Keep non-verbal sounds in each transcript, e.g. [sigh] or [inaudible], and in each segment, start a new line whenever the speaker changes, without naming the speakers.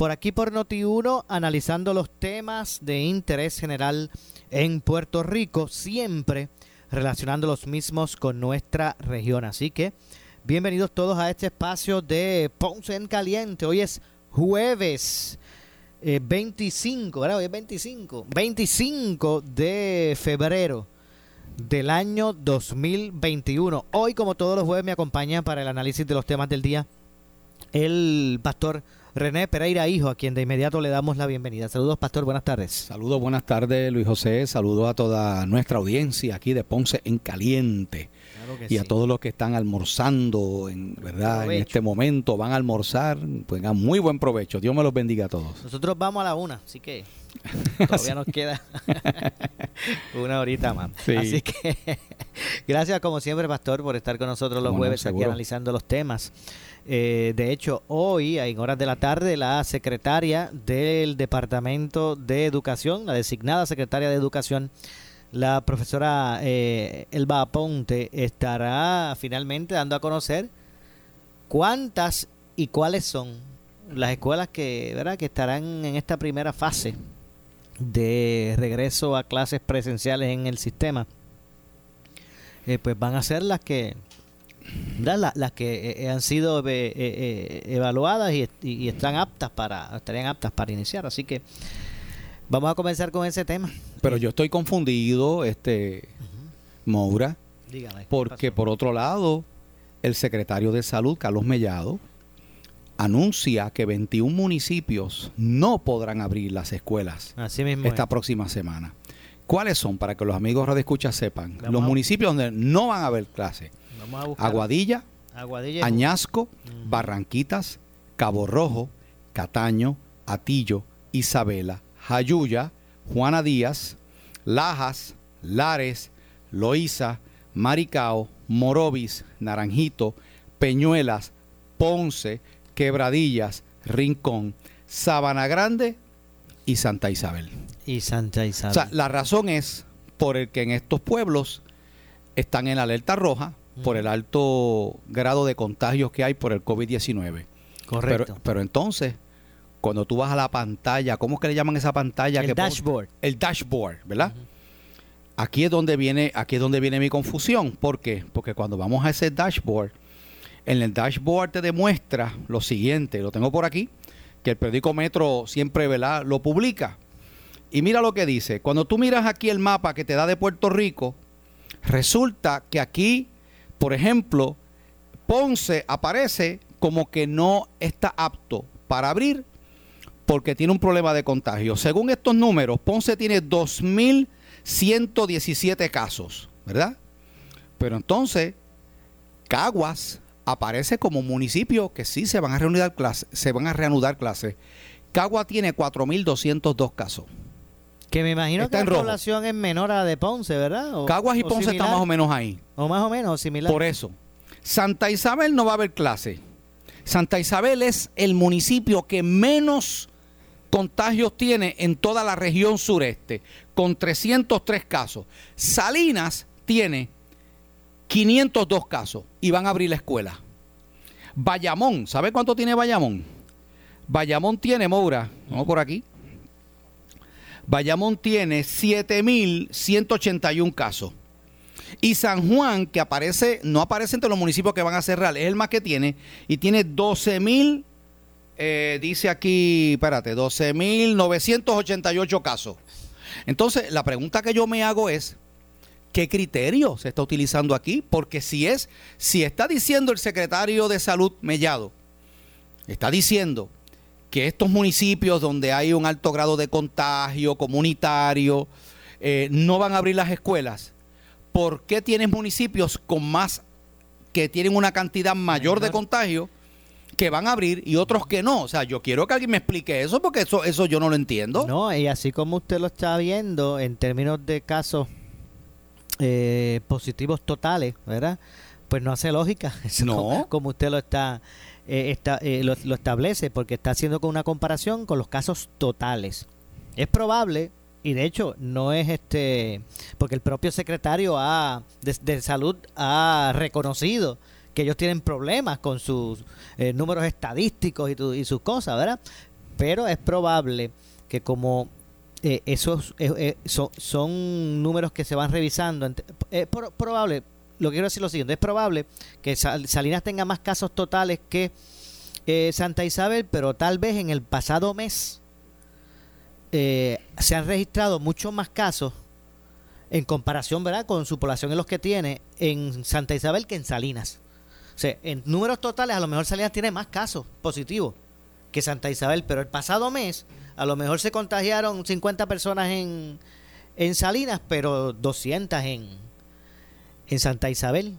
Por aquí por Noti1, analizando los temas de interés general en Puerto Rico, siempre relacionando los mismos con nuestra región. Así que bienvenidos todos a este espacio de Ponce en Caliente. Hoy es jueves 25, ¿verdad? Hoy es 25. 25 de febrero del año 2021. Hoy, como todos los jueves, me acompaña para el análisis de los temas del día el pastor René Pereira Hijo, a quien de inmediato le damos la bienvenida. Saludos, pastor, buenas tardes.
Saludos, buenas tardes, Luis José. Saludos a toda nuestra audiencia aquí de Ponce en Caliente. y a todos los que están almorzando, en verdad, en este momento, van a almorzar, pues muy buen provecho. Dios me los bendiga a todos.
Nosotros vamos a la una, así que todavía nos queda [laughs] [laughs] una horita más. Así que [laughs] gracias como siempre, pastor, por estar con nosotros los jueves aquí analizando los temas. Eh, de hecho, hoy, en horas de la tarde, la secretaria del Departamento de Educación, la designada secretaria de Educación, la profesora eh, Elba Aponte, estará finalmente dando a conocer cuántas y cuáles son las escuelas que, ¿verdad? que estarán en esta primera fase de regreso a clases presenciales en el sistema. Eh, pues van a ser las que las que eh, han sido eh, eh, evaluadas y, están aptas para estarían aptas para iniciar. Así que vamos a comenzar con ese tema.
Pero yo estoy confundido este Moura porque por otro lado el secretario de salud Carlos Mellado anuncia que 21 municipios no podrán abrir las escuelas esta próxima semana ¿Cuáles son? Para que los amigos de escucha sepan. los municipios donde no van a haber clases. Aguadilla, Añasco, mm. Barranquitas, Cabo Rojo, Cataño, Atillo, Isabela, Jayuya, Juana Díaz, Lajas, Lares, Loíza, Maricao, Morovis, Naranjito, Peñuelas, Ponce, Quebradillas, Rincón, Sabana Grande y Santa Isabel.
Y Santa Isabel.
O sea, la razón es por el que en estos pueblos están en alerta roja por el alto grado de contagios que hay por el COVID-19.
Correcto.
Pero, entonces, cuando tú vas a la pantalla, ¿cómo es que le llaman esa pantalla?
El dashboard.
el dashboard, ¿verdad? Aquí es donde viene, aquí es donde viene mi confusión. ¿Por qué? Porque cuando vamos a ese dashboard, en el dashboard te demuestra lo siguiente, lo tengo por aquí, que el periódico Metro siempre ¿verdad? lo publica. Y mira lo que dice. Cuando tú miras aquí el mapa que te da de Puerto Rico, resulta que aquí por ejemplo, Ponce aparece como que no está apto para abrir porque tiene un problema de contagio. Según estos números, Ponce tiene 2.117 casos, ¿verdad? Pero entonces, Caguas aparece como municipio que sí se van a reanudar clases. Se van a reanudar clases. Cagua tiene 4.202 casos.
Que me imagino que la población es menor a la de Ponce, ¿verdad?
Caguas y Ponce están más o menos ahí.
O más o menos similar.
Por eso. Santa Isabel no va a haber clase. Santa Isabel es el municipio que menos contagios tiene en toda la región sureste, con 303 casos. Salinas tiene 502 casos y van a abrir la escuela. Bayamón, ¿sabe cuánto tiene Bayamón? Bayamón tiene, Moura, vamos por aquí, Bayamón tiene 7.181 casos. Y San Juan, que aparece, no aparece entre los municipios que van a cerrar, es el más que tiene, y tiene 12.000, eh, dice aquí, espérate, 12.988 casos. Entonces, la pregunta que yo me hago es, ¿Qué criterio se está utilizando aquí? Porque si es, si está diciendo el secretario de Salud Mellado, está diciendo que estos municipios donde hay un alto grado de contagio comunitario eh, no van a abrir las escuelas, ¿por qué tienes municipios con más que tienen una cantidad mayor de contagio que van a abrir y otros que no? O sea, yo quiero que alguien me explique eso porque eso eso yo no lo entiendo.
No, y así como usted lo está viendo en términos de casos eh, positivos totales, ¿verdad? Pues no hace lógica. [laughs] no. Como, usted lo está, eh, eh, lo, establece, porque está haciendo con una comparación con los casos totales. Es probable, y de hecho no es este, porque el propio secretario ha, de, salud ha reconocido que ellos tienen problemas con sus números estadísticos y, y sus cosas, ¿verdad? Pero es probable que como eh, esos eh, eh, son, números que se van revisando. Es probable, lo que quiero decir lo siguiente, es probable que Salinas tenga más casos totales que Santa Isabel, pero tal vez en el pasado mes se han registrado muchos más casos en comparación ¿verdad? con su población en los que tiene en Santa Isabel que en Salinas. O sea, en números totales a lo mejor Salinas tiene más casos positivos que Santa Isabel, pero el pasado mes a lo mejor se contagiaron 50 personas en, en Salinas, pero 200 en, en Santa Isabel.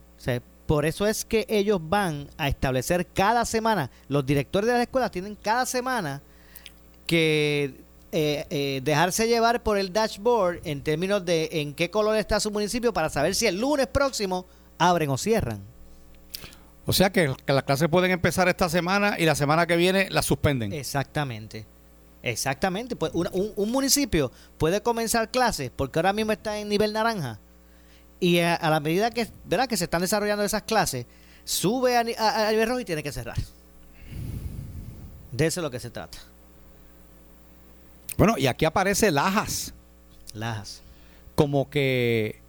por eso es que ellos van a establecer cada semana, los directores de las escuelas tienen cada semana que eh, eh, dejarse llevar por el dashboard en términos de en qué color está su municipio para saber si el lunes próximo abren o cierran.
O sea que, que las clases pueden empezar esta semana y la semana que viene las suspenden.
Exactamente. Exactamente, pues un, municipio puede comenzar clases porque ahora mismo está en nivel naranja y a, la medida que, ¿verdad? que se están desarrollando esas clases, sube a, nivel rojo y tiene que cerrar. De eso es lo que se trata.
Bueno, y aquí aparece Lajas.
Lajas.
Como que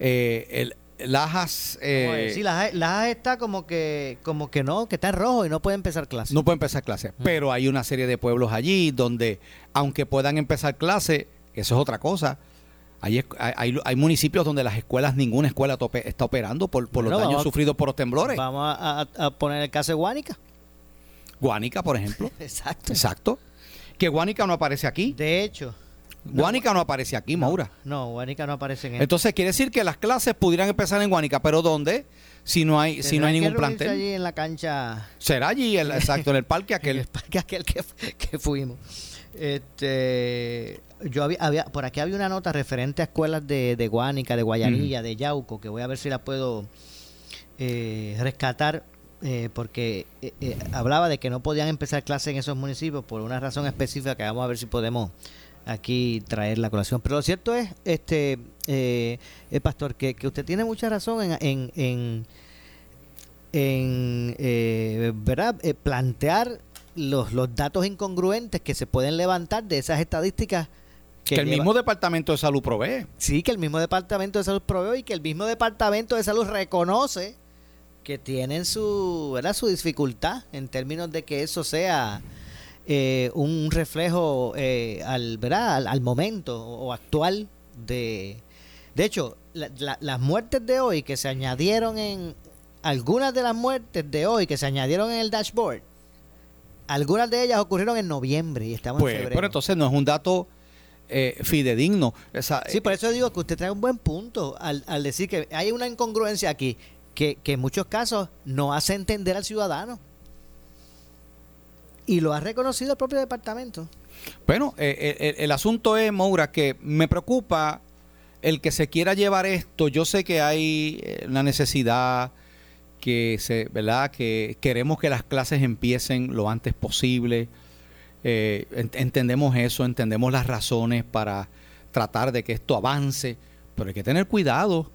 eh, el, Lajas.
Eh, sí, Lajas, está como que, como que no, que está en rojo y no puede empezar clase.
No puede empezar clase. Pero hay una serie de pueblos allí donde, aunque puedan empezar clase, eso es otra cosa. Hay, hay, hay, municipios donde las escuelas, ninguna escuela está operando por, por los daños sufridos por los temblores.
Vamos a, poner el caso de Guánica.
Guánica, por ejemplo. [laughs]
Exacto.
Exacto. Que Guánica no aparece aquí.
De hecho.
Guánica no aparece aquí, Maura.
No, Guánica no aparece en
Entonces quiere decir que las clases pudieran empezar en Guánica, pero ¿dónde? Si no hay, si no hay ningún plantel.
allí en la cancha.
Será allí, [laughs] exacto, en el parque aquel.
el parque aquel que, fuimos. Este, yo había, por aquí había una nota referente a escuelas de, de Guánica, de Guayanilla, de Yauco, que voy a ver si la puedo eh, rescatar. Eh, porque eh, hablaba de que no podían empezar clases en esos municipios por una razón específica que vamos a ver si podemos aquí traer la colación. Pero lo cierto es, este eh, eh pastor, que, que, usted tiene mucha razón en, en, en, en eh, ¿verdad? Eh, plantear los, los datos incongruentes que se pueden levantar de esas estadísticas
que, el mismo Departamento de Salud provee.
Sí, que el mismo Departamento de Salud provee y que el mismo Departamento de Salud reconoce que tienen su, ¿verdad? su dificultad en términos de que eso sea eh, un reflejo eh, al, ¿verdad? Al, momento o actual de... De hecho, las muertes de hoy que se añadieron en... Algunas de las muertes de hoy que se añadieron en el dashboard, algunas de ellas ocurrieron en noviembre y estamos en
pues,
febrero.
Pero entonces no es un dato eh, fidedigno.
sí, por eso digo que usted trae un buen punto al, al decir que hay una incongruencia aquí que, que en muchos casos no hace entender al ciudadano. Y lo ha reconocido el propio departamento.
Bueno, eh, eh, el, asunto es, Moura, que me preocupa el que se quiera llevar esto. Yo sé que hay eh, una necesidad que se, ¿verdad? Que queremos que las clases empiecen lo antes posible. entendemos eso, entendemos las razones para tratar de que esto avance, pero hay que tener cuidado.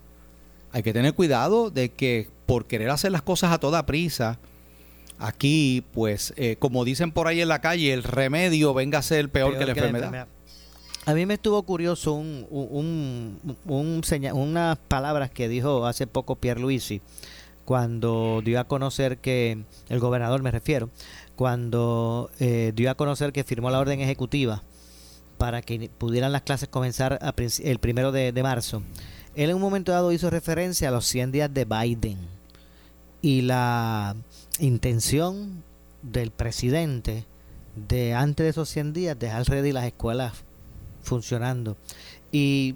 Hay que tener cuidado de que por querer hacer las cosas a toda prisa, Aquí, pues, eh, como dicen por ahí en la calle, el remedio venga a ser peor, que, la, enfermedad.
A mí me estuvo curioso un, un, un, unas palabras que dijo hace poco Pierre Luisi cuando dio a conocer que, el gobernador me refiero, cuando eh, dio a conocer que firmó la orden ejecutiva para que pudieran las clases comenzar el primero de, marzo. él en un momento dado hizo referencia a los 100 días de Biden y la intención del presidente de antes de esos 100 días dejar ready las escuelas funcionando. Y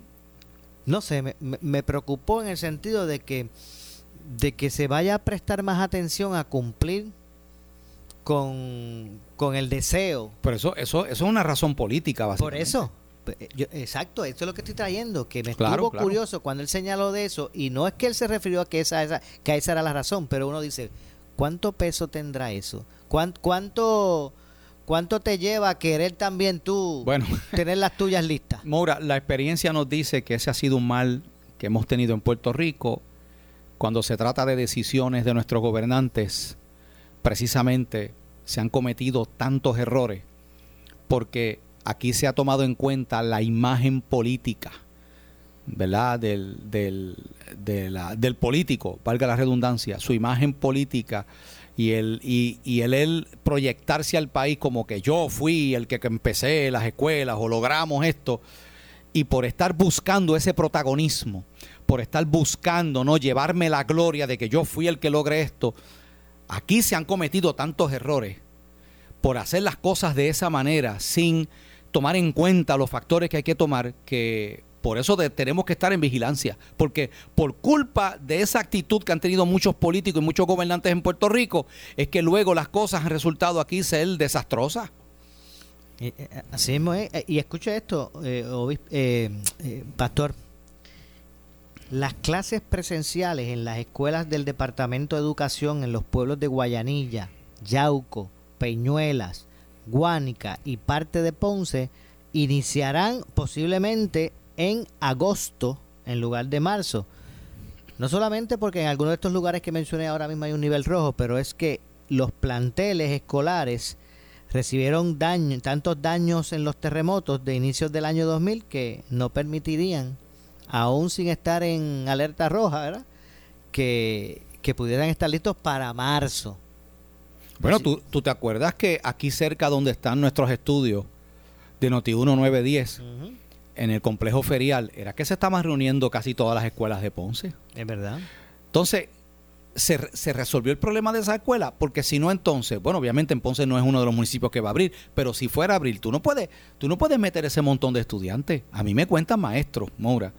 no sé, me, me, preocupó en el sentido de que, de que se vaya a prestar más atención a cumplir con, con el deseo.
Pero eso, eso, eso es una razón política,
básicamente. Por eso. exacto, esto es lo que estoy trayendo, que me estuvo curioso cuando él señaló de eso, y no es que él se refirió a que esa, esa, que esa era la razón, pero uno dice, ¿cuánto peso tendrá eso? ¿Cuánto, cuánto, te lleva a querer también tú bueno, [laughs] tener las tuyas listas?
Maura, la experiencia nos dice que ese ha sido un mal que hemos tenido en Puerto Rico cuando se trata de decisiones de nuestros gobernantes precisamente se han cometido tantos errores porque aquí se ha tomado en cuenta la imagen política, ¿verdad? Del, del, del político, valga la redundancia, su imagen política y el, y, y el, el, proyectarse al país como que yo fui el que, que empecé las escuelas o logramos esto y por estar buscando ese protagonismo, por estar buscando no llevarme la gloria de que yo fui el que logré esto, Aquí se han cometido tantos errores por hacer las cosas de esa manera sin tomar en cuenta los factores que hay que tomar que por eso tenemos que estar en vigilancia, porque por culpa de esa actitud que han tenido muchos políticos y muchos gobernantes en Puerto Rico, es que luego las cosas han resultado aquí ser desastrosas.
Eh, así es, eh, y escucha esto, eh, Pastor, las clases presenciales en las escuelas del Departamento de Educación en los pueblos de Guayanilla, Yauco, Peñuelas, Guánica y parte de Ponce iniciarán posiblemente en agosto en lugar de marzo. No solamente porque en algunos de estos lugares que mencioné ahora mismo hay un nivel rojo, pero es que los planteles escolares recibieron daño, tantos daños en los terremotos de inicios del año 2000 que no permitirían aún sin estar en alerta roja, ¿verdad? Que, pudieran estar listos para marzo.
Bueno, tú, tú, te acuerdas que aquí cerca donde están nuestros estudios de Noti 1910, en el complejo ferial, era que se estaban reuniendo casi todas las escuelas de Ponce.
Es verdad.
Entonces, se, se, resolvió el problema de esa escuela, porque si no entonces, bueno, obviamente en Ponce no es uno de los municipios que va a abrir, pero si fuera a abrir, tú no puedes, tú no puedes meter ese montón de estudiantes. A mí me cuentan maestros, Moura,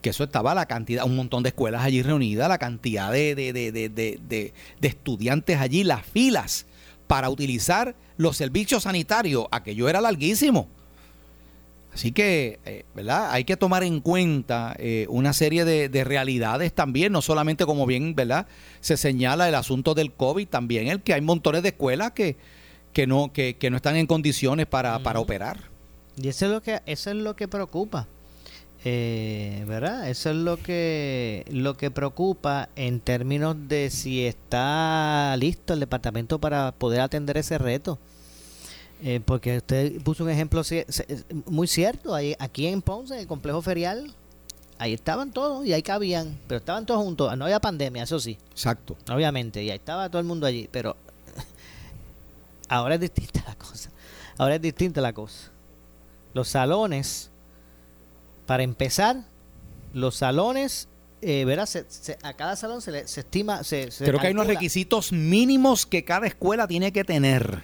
que eso estaba la cantidad, un montón de escuelas allí reunidas, la cantidad de, de, de, de, estudiantes allí, las filas para utilizar los servicios sanitarios, aquello era larguísimo. Así que, eh, ¿verdad? Hay que tomar en cuenta eh, una serie de, realidades también, no solamente como bien, ¿verdad? Se señala el asunto del COVID, también el que hay montones de escuelas que, que, no, que, que no están en condiciones para, para operar.
Y eso es lo que, eso es lo que preocupa. Eh, ¿Verdad? Eso es lo que, lo que preocupa en términos de si está listo el departamento para poder atender ese reto. Eh, porque usted puso un ejemplo muy cierto. Ahí, aquí en Ponce, en el complejo ferial, ahí estaban todos y ahí cabían, pero estaban todos juntos. No había pandemia, eso sí.
Exacto.
Obviamente, y ahí estaba todo el mundo allí. Pero [laughs] ahora es distinta la cosa. Ahora es distinta la cosa. Los salones para empezar, los salones, eh, verás, a cada salón se, le, se estima... Se,
Creo que hay unos requisitos mínimos que cada escuela tiene que tener.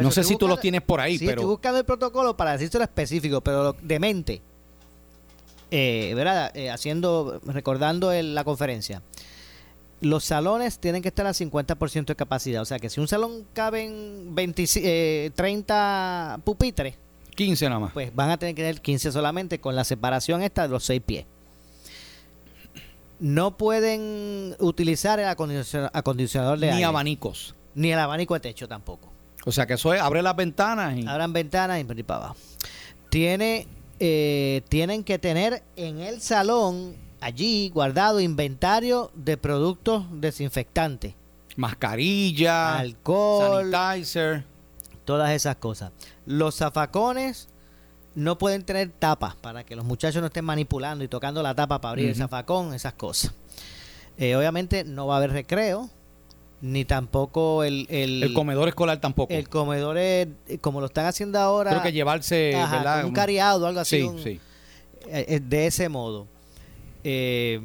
No sé si tú los tienes por ahí,
sí,
pero...
Estoy buscando el protocolo para decirte lo específico, pero de mente. Eh, ¿Verdad? Eh, haciendo, recordando la conferencia. Los salones tienen que estar al 50% de capacidad. O sea que si un salón caben 20, 30 eh, pupitres,
15 nada más.
Pues van a tener que tener 15 solamente con la separación esta de los 6 pies. No pueden utilizar el acondicionador de
aire. Ni abanicos.
Ni el abanico de techo tampoco.
O sea que eso es, abre las ventanas
y... Abran ventanas y para abajo. Tiene, eh, tienen que tener en el salón allí guardado inventario de productos desinfectantes.
Mascarilla,
alcohol,
sanitizer
todas esas cosas. Los zafacones no pueden tener tapas para que los muchachos no estén manipulando y tocando la tapa para abrir el zafacón, esas cosas. Eh, obviamente no va a haber recreo, ni tampoco el,
el, comedor escolar tampoco.
El comedor es, como lo están haciendo ahora.
Creo que llevarse
un cariado o algo así. Sí, sí. Eh, de ese modo. Eh,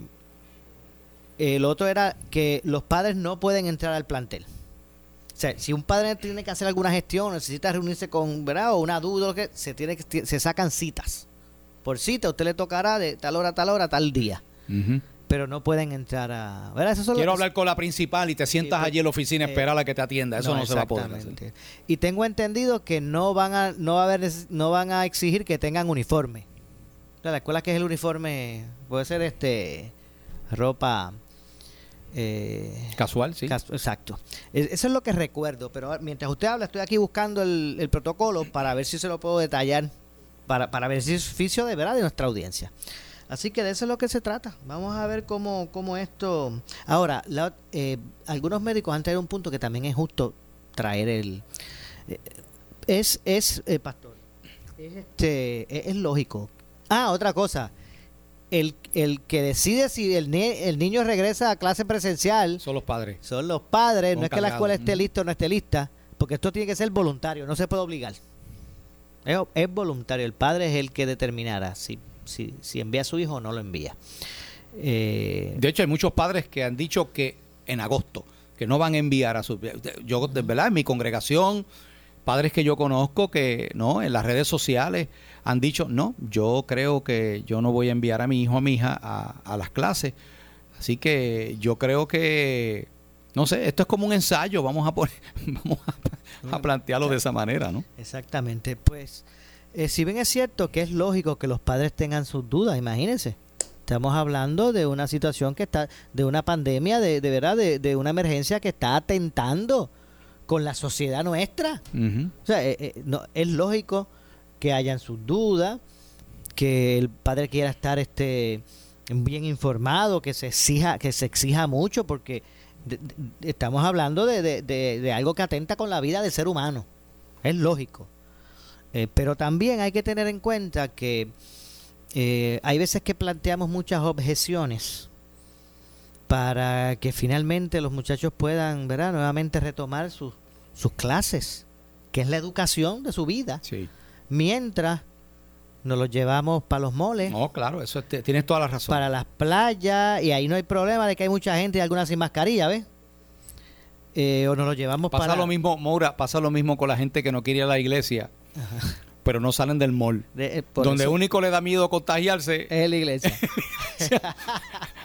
el otro era que los padres no pueden entrar al plantel. O sea, si un padre tiene que hacer alguna gestión, necesita reunirse con, ¿verdad? O una duda, que se tiene que se sacan citas. Por cita, usted le tocará de tal hora tal hora, tal día. Pero no pueden entrar a.
Quiero hablar con la principal y te sientas pues, allí en la oficina a esperar a que te atienda. Eso no, se va a poder hacer.
Y tengo entendido que no van a, no va a haber, no van a exigir que tengan uniforme. la escuela que es el uniforme puede ser este ropa
eh, Casual, sí.
exacto. Eso es lo que recuerdo, pero mientras usted habla, estoy aquí buscando el, protocolo para ver si se lo puedo detallar, para, para beneficio de verdad de nuestra audiencia. Así que de eso es lo que se trata. Vamos a ver cómo, cómo esto... Ahora, eh, algunos médicos han traído un punto que también es justo traer el... Eh, es, es pastor, es, este, es lógico. Ah, otra cosa el, el que decide si el, el niño regresa a clase presencial
son los padres.
Son los padres, no es que la escuela esté lista o no esté lista, porque esto tiene que ser voluntario, no se puede obligar. Es, voluntario, el padre es el que determinará si, si, si envía a su hijo o no lo envía.
Eh, de hecho, hay muchos padres que han dicho que en agosto, que no van a enviar a su... Yo, de verdad, en mi congregación, padres que yo conozco que, ¿no? En las redes sociales han dicho, no, yo creo que yo no voy a enviar a mi hijo o a mi hija a, las clases. Así que yo creo que, no sé, esto es como un ensayo, vamos a poner, [laughs] vamos a, plantearlo de esa manera, ¿no?
Exactamente, pues, eh, si bien es cierto que es lógico que los padres tengan sus dudas, imagínense. Estamos hablando de una situación que está, de una pandemia, de, de verdad, de, una emergencia que está atentando con la sociedad nuestra. O sea, eh, eh, no, es lógico que hayan sus dudas, que el padre quiera estar este bien informado, que se exija, que se exija mucho, porque estamos hablando de, algo que atenta con la vida del ser humano. Es lógico. Eh, pero también hay que tener en cuenta que eh, hay veces que planteamos muchas objeciones para que finalmente los muchachos puedan ¿verdad? nuevamente retomar sus, sus clases, que es la educación de su vida.
Sí
mientras nos los llevamos para los moles.
No, claro, eso tienes toda la razón.
Para las playas, y ahí no hay problema de que hay mucha gente y algunas sin mascarilla, ¿ves? Eh, o nos los llevamos
pasa
para...
lo mismo, Moura, pasa lo mismo con la gente que no quiere ir a la iglesia. Pero no salen del mall. Eh, donde único le da miedo contagiarse
es [laughs] la iglesia.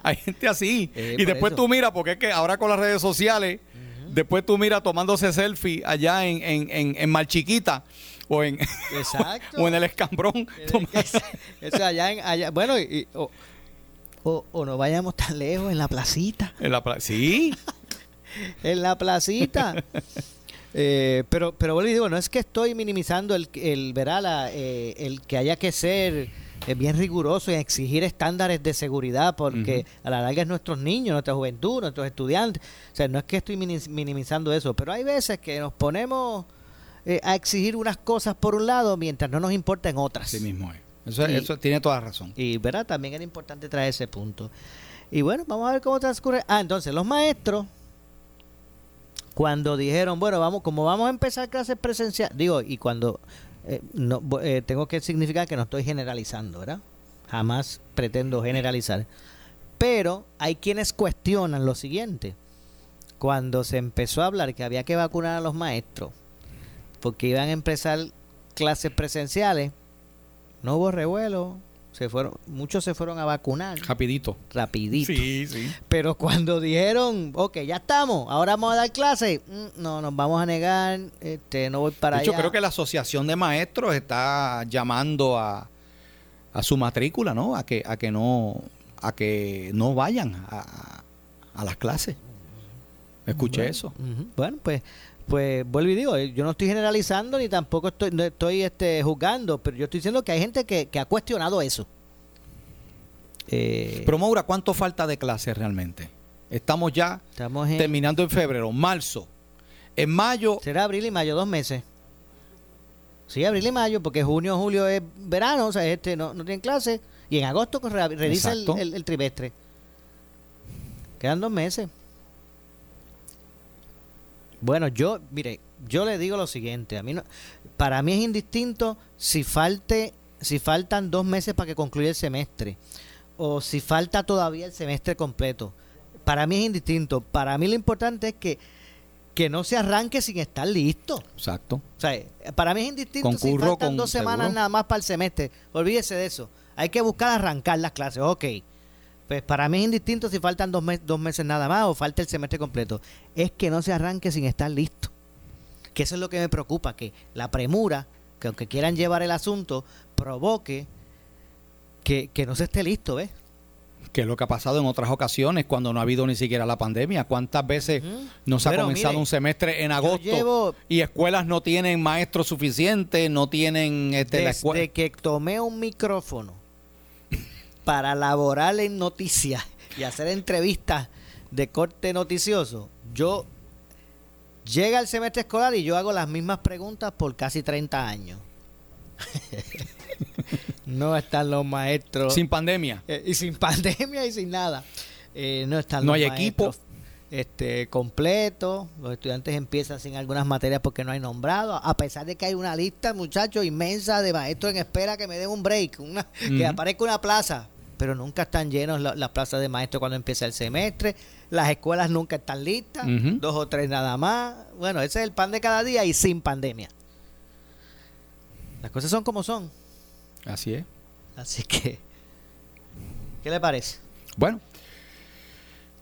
hay gente así. Eh, y después tú miras, porque es que ahora con las redes sociales, después tú miras tomándose selfie allá en, en, en, en Malchiquita o en, [laughs] o en el escambrón.
Eso allá, en, allá bueno, y, o, o, no vayamos tan lejos, en la placita.
En la sí. [laughs]
en la placita. Eh, pero, pero bueno, digo, no es que estoy minimizando el, el, verá, eh, el que haya que ser eh, bien riguroso y exigir estándares de seguridad, porque a la larga es nuestros niños, nuestra juventud, nuestros estudiantes. O sea, no es que estoy minimizando eso, pero hay veces que nos ponemos eh, a exigir unas cosas por un lado mientras no nos importen otras.
Sí mismo es. Eso, tiene toda razón.
Y verdad, también era importante traer ese punto. Y bueno, vamos a ver cómo transcurre. Ah, entonces los maestros, cuando dijeron, bueno, vamos, como vamos a empezar clases presenciales, digo, y cuando eh, no, eh, tengo que significar que no estoy generalizando, ¿verdad? Jamás pretendo generalizar. Pero hay quienes cuestionan lo siguiente. Cuando se empezó a hablar que había que vacunar a los maestros, porque iban a empezar clases presenciales, no hubo revuelo, se fueron, muchos se fueron a vacunar.
Rapidito.
Rapidito.
Sí, sí.
Pero cuando dijeron, ok, ya estamos, ahora vamos a dar clases, mm, no, nos vamos a negar, este, no voy para
de
hecho,
creo que la Asociación de Maestros está llamando a, a su matrícula, ¿no? A que, a que no, a que no vayan a, a las clases. Escuché eso.
Bueno, pues pues vuelvo y digo, eh, yo no estoy generalizando ni tampoco estoy, estoy este, juzgando, pero yo estoy diciendo que hay gente que, ha cuestionado eso.
Eh, pero Maura, ¿cuánto falta de clase realmente? Estamos ya terminando en febrero, marzo. En mayo...
Será abril y mayo, dos meses. Sí, abril y mayo, porque junio, julio es verano, o sea, este no, no tienen clase. Y en agosto pues, revisa el trimestre. Quedan dos meses. Bueno, yo, mire, yo le digo lo siguiente, a mí no, para mí es indistinto si falte, si faltan dos meses para que concluya el semestre o si falta todavía el semestre completo. Para mí es indistinto. Para mí lo importante es que, que no se arranque sin estar listo.
Exacto.
O sea, para mí es indistinto si faltan dos semanas nada más para el semestre. Olvídese de eso. Hay que buscar arrancar las clases. Ok. Pues para mí es indistinto si faltan dos, dos meses nada más o falta el semestre completo. Es que no se arranque sin estar listo. Que eso es lo que me preocupa, que la premura, que aunque quieran llevar el asunto, provoque que, no se esté listo, ¿ves?
que es lo que ha pasado en otras ocasiones cuando no ha habido ni siquiera la pandemia. ¿Cuántas veces no se ha comenzado un semestre en agosto y escuelas no tienen maestros suficientes, no tienen este,
la escuela? Desde que tomé un micrófono para laborar en noticias y hacer entrevistas de corte noticioso, yo llega el semestre escolar y yo hago las mismas preguntas por casi 30 años. [laughs] no están los maestros.
Sin pandemia.
Eh, y sin [laughs] pandemia y sin nada. Eh, no están
no hay equipo.
Este, completo. Los estudiantes empiezan sin algunas materias porque no hay nombrado. A pesar de que hay una lista, muchachos, inmensa de maestros en espera que me den un break. Una, Que aparezca una plaza. Pero nunca están llenos las plazas de maestros cuando empieza el semestre. Las escuelas nunca están listas. Dos o tres nada más. Bueno, ese es el pan de cada día y sin pandemia. Las cosas son como son.
Así es.
Así que, ¿qué le parece?
Bueno.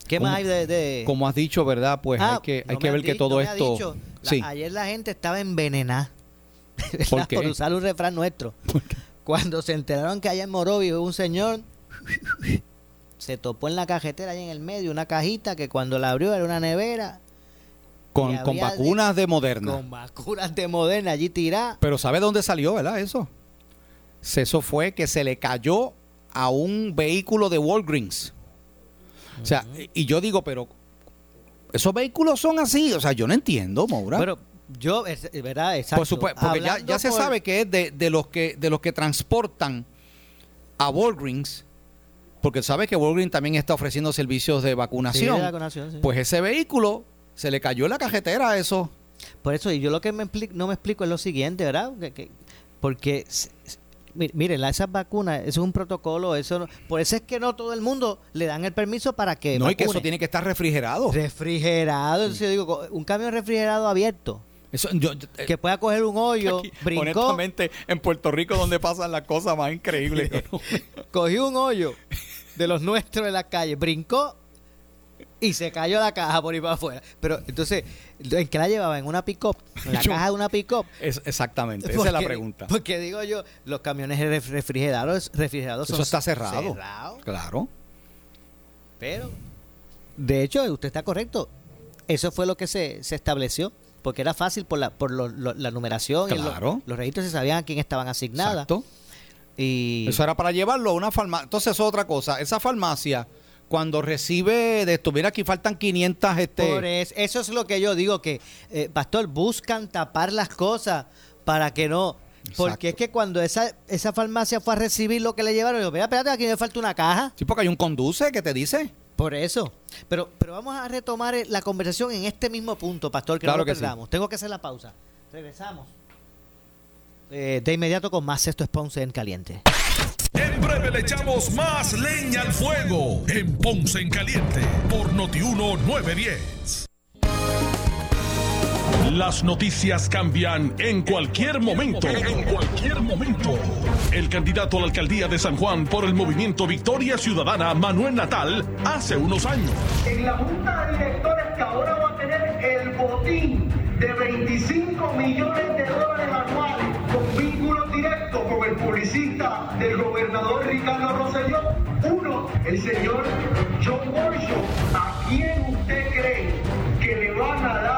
¿Qué más hay de,
Como has dicho, ¿verdad? Pues hay ah, que, hay que ver que todo esto...
sí. ayer la gente estaba envenenada [laughs] ¿Por, por usar un refrán nuestro. Cuando se enteraron que allá en Morovia un señor se topó en la cajetera ahí en el medio una cajita que cuando la abrió era una nevera
con, con vacunas de, Moderna.
Con vacunas de Moderna allí tirá.
Pero ¿sabe dónde salió, verdad? Eso. Eso fue que se le cayó a un vehículo de Walgreens. O sea, y yo digo, pero esos vehículos son así. O sea, yo no entiendo, Maura.
Pero yo, ¿verdad? Exacto.
Por supuesto, porque ya, se sabe que es de, de, los que, de los que transportan a Walgreens porque sabe que Walgreens también está ofreciendo servicios de vacunación. Pues ese vehículo se le cayó en la cajetera eso.
Por eso, y yo lo que me no me explico es lo siguiente, ¿verdad? Que, porque, miren, esas vacunas, eso es un protocolo, eso por eso es que no todo el mundo le dan el permiso para que
No, y que eso tiene que estar refrigerado.
Refrigerado, entonces yo digo, un camión refrigerado abierto. Eso, eh, que pueda coger un hoyo, brincó.
Honestamente, en Puerto Rico donde pasan las cosas más increíbles. [laughs]
Cogió un hoyo de los nuestros en la calle, brincó y se cayó la caja por ahí para afuera. Pero entonces, ¿en qué la llevaba? ¿En una pick-up? ¿En la [laughs] caja de una pick-up?
Es, exactamente, esa es la pregunta.
Porque digo yo, los camiones refrigerados, refrigerados
Eso está cerrado. Claro.
Pero, de hecho, usted está correcto. Eso fue lo que se, se estableció. Porque era fácil por la, por la numeración.
Claro.
los registros se sabían a quién estaban asignadas. Exacto.
Y... Eso era para llevarlo a una farmacia. Entonces, es otra cosa. Esa farmacia cuando recibe de esto, mira aquí faltan 500 este
eso, es lo que yo digo que eh, pastor buscan tapar las cosas para que no porque es que cuando esa esa farmacia fue a recibir lo que le llevaron, yo, mira, espérate, aquí me falta una caja.
Sí, porque hay un conduce que te dice.
Por eso. Pero pero vamos a retomar eh, la conversación en este mismo punto, pastor, que no lo perdamos. Tengo que hacer la pausa. Regresamos. Eh, de inmediato con más Esto es Ponce en Caliente.
En breve le echamos más leña al fuego en Ponce en Caliente por Notiuno 910. Las noticias cambian en cualquier momento. En cualquier momento. El candidato a la alcaldía de San Juan por el movimiento Victoria Ciudadana, Manuel Natal, hace unos años.
En la junta de directores que ahora va a tener el botín de 25 millones de dólares anuales con vínculo directo con el publicista del gobernador Ricardo Rosselló. Uno, el señor John Borshow. ¿A quién usted cree que le van a dar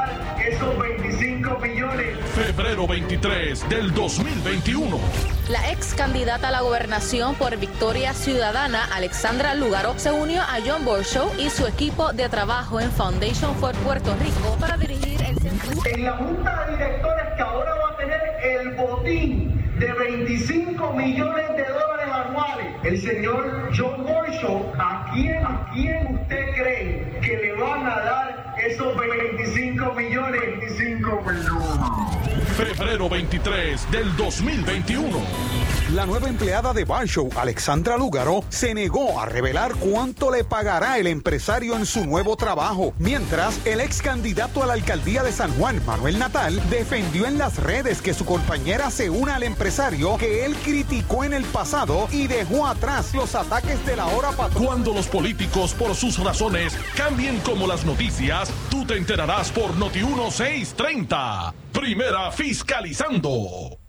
esos 25 millones?
Febrero 23 del 2021.
La ex candidata a la gobernación por Victoria Ciudadana, Alexandra Lugaro, se unió a John Borshow y su equipo de trabajo en Foundation for Puerto Rico para dirigir el centro.
En la junta de directores que ahora va a tener el botín de 25 millones de dólares anuales, el señor John Borshow, ¿a quién, ¿a quién usted cree que le van a dar esos 25 millones, 25 millones.
Febrero 23 del 2021.
La nueva empleada de Barshow, Alexandra Lúgaro, se negó a revelar cuánto le pagará el empresario en su nuevo trabajo, mientras el ex candidato a la alcaldía de San Juan, Manuel Natal, defendió en las redes que su compañera se una al empresario que él criticó en el pasado y dejó atrás los ataques de la hora patrón.
Cuando los políticos, por sus razones, cambien como las noticias, tú te enterarás por Noti 1630. Primera fiscalizando.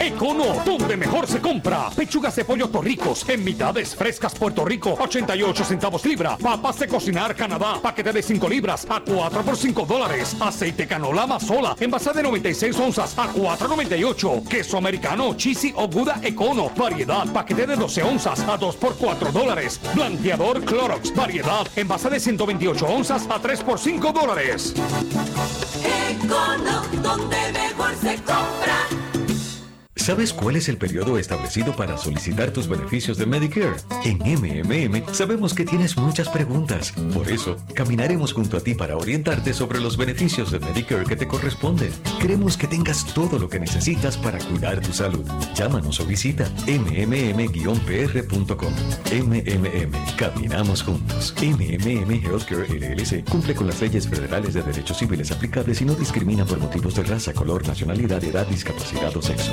Econo, donde mejor se compra. Pechugas de pollo torricos en mitades frescas Puerto Rico, 88 centavos libra. Papas de cocinar Canadá, paquete de 5 libras a 4 por 5 dólares. Aceite canola sola, envase de 96 onzas a 4.98. Queso americano, cheesy o Buda Econo, variedad, paquete de 12 onzas a 2 por 4 dólares. Blanqueador Clorox, variedad, envase de 128 onzas a 3 por 5 dólares.
Econo, donde mejor se compra.
¿Sabes cuál es el periodo establecido para solicitar tus beneficios de Medicare? En MMM sabemos que tienes muchas preguntas. Por eso, caminaremos junto a ti para orientarte sobre los beneficios de Medicare que te corresponden. Queremos que tengas todo lo que necesitas para cuidar tu salud. Llámanos o visita mmm-pr.com. MMM. Caminamos juntos. MMM Healthcare LLC cumple con las leyes federales de derechos civiles aplicables y no discrimina por motivos de raza, color, nacionalidad, edad, discapacidad o sexo.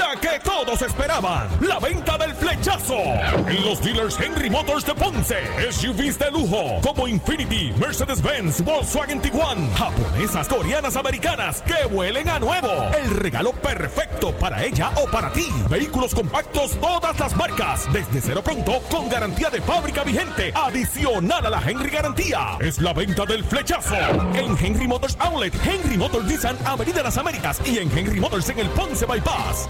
la que todos esperaban, la venta del flechazo. En los dealers Henry Motors de Ponce, SUVs de lujo como Infinity, Mercedes-Benz, Volkswagen Tiguan, japonesas, coreanas, americanas que huelen a nuevo. El regalo perfecto para ella o para ti. Vehículos compactos, todas las marcas, desde cero pronto, con garantía de fábrica vigente, adicional a la Henry Garantía. Es la venta del flechazo. En Henry Motors Outlet, Henry Motors Nissan, Avenida Las Américas y en Henry Motors en el Ponce Bypass.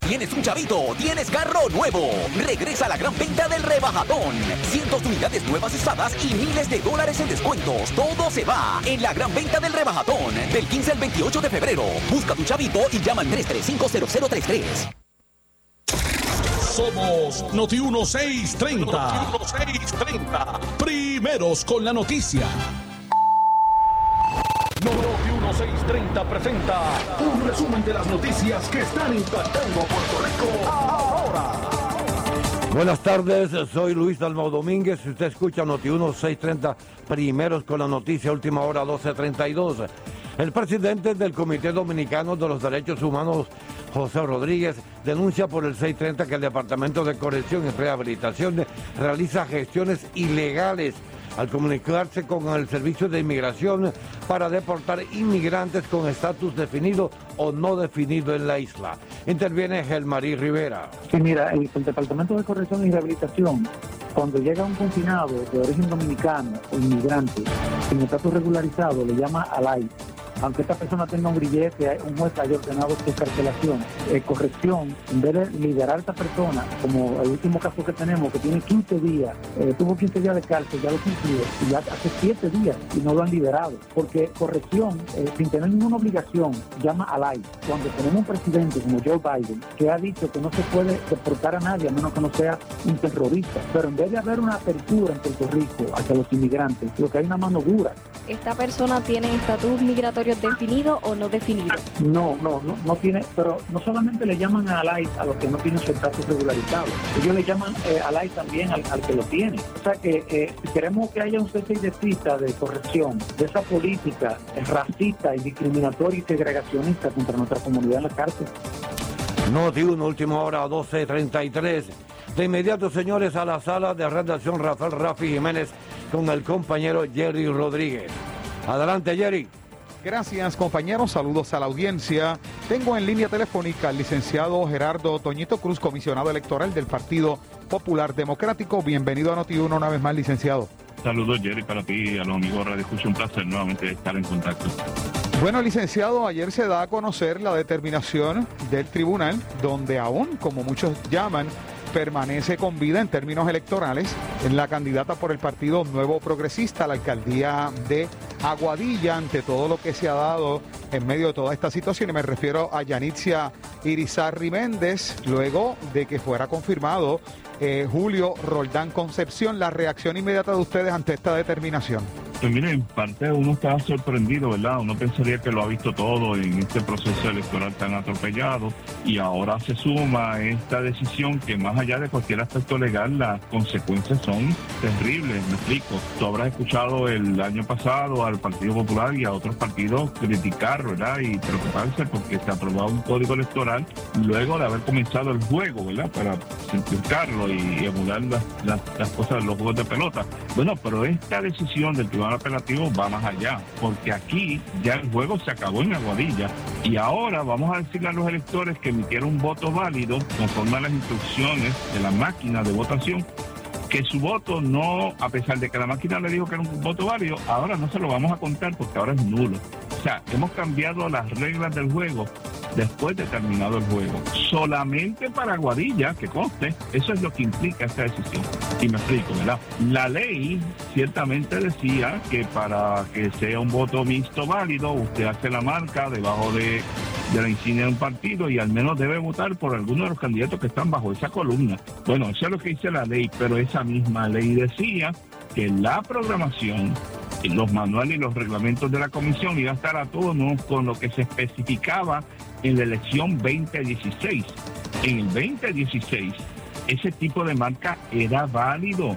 Tienes un chavito, tienes carro nuevo. Regresa a la gran venta del rebajadón. Cientos de unidades nuevas usadas y miles de dólares en descuentos. Todo se va en la gran venta del rebajadón. Del 15 al 28 de febrero. Busca tu chavito y llama al 3350033.
Somos Noti 1630. Noti 1630. Primeros con la noticia. Noti 1630 presenta un resumen de las noticias que están impactando a Puerto Rico ahora.
Buenas tardes, soy Luis Dalmau Domínguez. Si usted escucha Noti 1630, primeros con la noticia, última hora 1232. El presidente del Comité Dominicano de los Derechos Humanos, José Rodríguez, denuncia por el 630 que el Departamento de Corrección y Rehabilitación realiza gestiones ilegales al comunicarse con el Servicio de Inmigración para deportar inmigrantes con estatus definido o no definido en la isla. Interviene Gelmarí Rivera.
Sí, mira, el, Departamento de Corrección y Rehabilitación, cuando llega un confinado de origen dominicano o inmigrante sin estatus regularizado, le llama al ICE aunque esta persona tenga un grillete, un juez haya ordenado su carcelación, eh, corrección, en vez de liberar a esta persona, como el último caso que tenemos, que tiene 15 días, eh, tuvo 15 días de cárcel, ya lo cumplió, y ya hace 7 días y no lo han liberado, porque corrección, eh, sin tener ninguna obligación, llama al aire. Cuando tenemos un presidente como Joe Biden, que ha dicho que no se puede deportar a nadie a menos que no sea un terrorista, pero en vez de haber una apertura en Puerto Rico hacia los inmigrantes, lo que hay una mano dura.
¿Esta persona tiene estatus migratorio definido o no definido?
No, no, no, no tiene, pero no solamente le llaman a la a los que no tienen su estatus regularizado, ellos le llaman eh, a también al, que lo tiene. O sea que eh, queremos que haya un cese de cita de corrección de esa política racista y discriminatoria y segregacionista contra nuestra comunidad en la cárcel.
No, una última hora, 12.33. De inmediato, señores, a la sala de redacción Rafael Rafi Jiménez con el compañero Jerry Rodríguez. Adelante, Jerry.
Gracias compañeros, saludos a la audiencia. Tengo en línea telefónica al licenciado Gerardo Toñito Cruz, comisionado electoral del Partido Popular Democrático. Bienvenido a Noti1 una vez más, licenciado.
Saludos Jerry para ti y a los amigos Radio Escucha, un placer nuevamente estar en contacto.
Bueno, licenciado, ayer se da a conocer la determinación del tribunal, donde aún, como muchos llaman, permanece con vida en términos electorales en la candidata por el Partido Nuevo Progresista a la alcaldía de Aguadilla ante todo lo que se ha dado en medio de toda esta situación. Y me refiero a Yanitzia Irizarri Méndez luego de que fuera confirmado eh, Julio Roldán Concepción. La reacción inmediata de ustedes ante esta determinación.
Pues mire, en parte uno está sorprendido, ¿verdad? Uno pensaría que lo ha visto todo en este proceso electoral tan atropellado y ahora se suma esta decisión que más allá de cualquier aspecto legal, las consecuencias son terribles, me explico. Tú habrás escuchado el año pasado al Partido Popular y a otros partidos criticar, ¿verdad? Y preocuparse porque se aprobó un código electoral luego de haber comenzado el juego, ¿verdad? Para simplificarlo y emular las, las cosas de los juegos de pelota. Bueno, pero esta decisión del Tribunal apelativo va más allá, porque aquí ya el juego se acabó en Aguadilla y ahora vamos a decirle a los electores que emitieron un voto válido conforme a las instrucciones de la máquina de votación que su voto no, a pesar de que la máquina le dijo que era un voto válido, ahora no se lo vamos a contar porque ahora es nulo. O sea, hemos cambiado las reglas del juego después de terminado el juego. Solamente para Guadilla, que conste, eso es lo que implica esta decisión. Y me explico, ¿verdad? La ley ciertamente decía que para que sea un voto mixto válido, usted hace la marca debajo de, de la insignia de un partido y al menos debe votar por alguno de los candidatos que están bajo esa columna. Bueno, eso es lo que dice la ley, pero esa misma ley decía que la programación los manuales y los reglamentos de la comisión iba a estar a tono con lo que se especificaba en la elección 2016. En el 2016, ese tipo de marca era válido.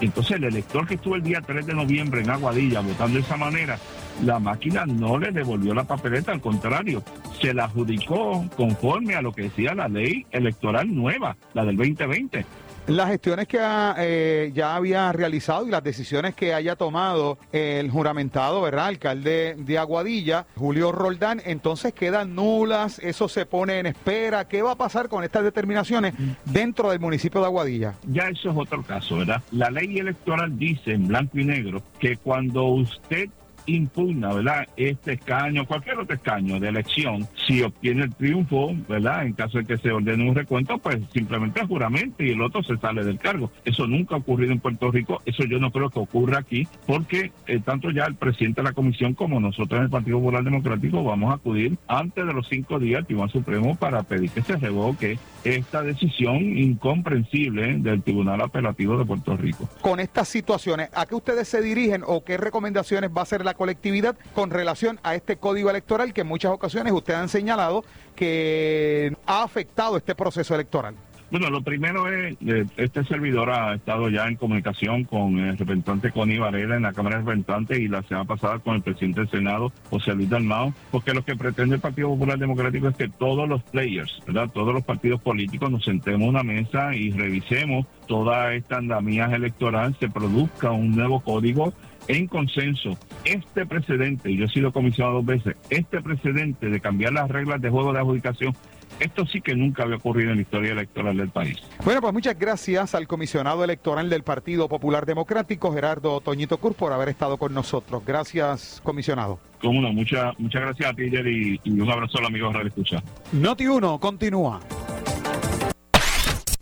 Entonces el elector que estuvo el día 3 de noviembre en Aguadilla votando de esa manera, la máquina no le devolvió la papeleta, al contrario, se la adjudicó conforme a lo que decía la ley electoral nueva, la del 2020.
Las gestiones que eh, ya había realizado y las decisiones que haya tomado el juramentado, ¿verdad? Alcalde de Aguadilla, Julio Roldán, entonces quedan nulas, eso se pone en espera. ¿Qué va a pasar con estas determinaciones dentro del municipio de Aguadilla?
Ya eso es otro caso, ¿verdad? La ley electoral dice en blanco y negro que cuando usted impugna, ¿verdad? Este escaño, cualquier otro escaño de elección, si obtiene el triunfo, ¿verdad? En caso de que se ordene un recuento, pues simplemente juramento y el otro se sale del cargo. Eso nunca ha ocurrido en Puerto Rico, eso yo no creo que ocurra aquí, porque eh, tanto ya el presidente de la comisión como nosotros en el Partido Popular Democrático vamos a acudir antes de los cinco días al Tribunal Supremo para pedir que se revoque esta decisión incomprensible del Tribunal Apelativo de Puerto Rico.
Con estas situaciones, ¿a qué ustedes se dirigen o qué recomendaciones va a hacer la colectividad con relación a este código electoral que en muchas ocasiones ustedes han señalado que ha afectado este proceso electoral?
Bueno, lo primero es, eh, este servidor ha estado ya en comunicación con el representante Connie Varela en la Cámara de Representantes y la semana pasada con el presidente del Senado, José Luis Dalmao, porque lo que pretende el Partido Popular Democrático es que todos los players, ¿verdad? Todos los partidos políticos nos sentemos en una mesa y revisemos toda esta andamía electoral, se produzca un nuevo código en consenso. Este precedente, y yo he sido comisionado dos veces, este precedente de cambiar las reglas de juego de adjudicación esto sí que nunca había ocurrido en la historia electoral del país.
Bueno, pues muchas gracias al comisionado electoral del Partido Popular Democrático, Gerardo Toñito Cruz, por haber estado con nosotros. Gracias, comisionado.
Cómo no, muchas muchas gracias a ti, Jerry, y un abrazo a los amigos Radio Escucha.
Noti 1, continúa.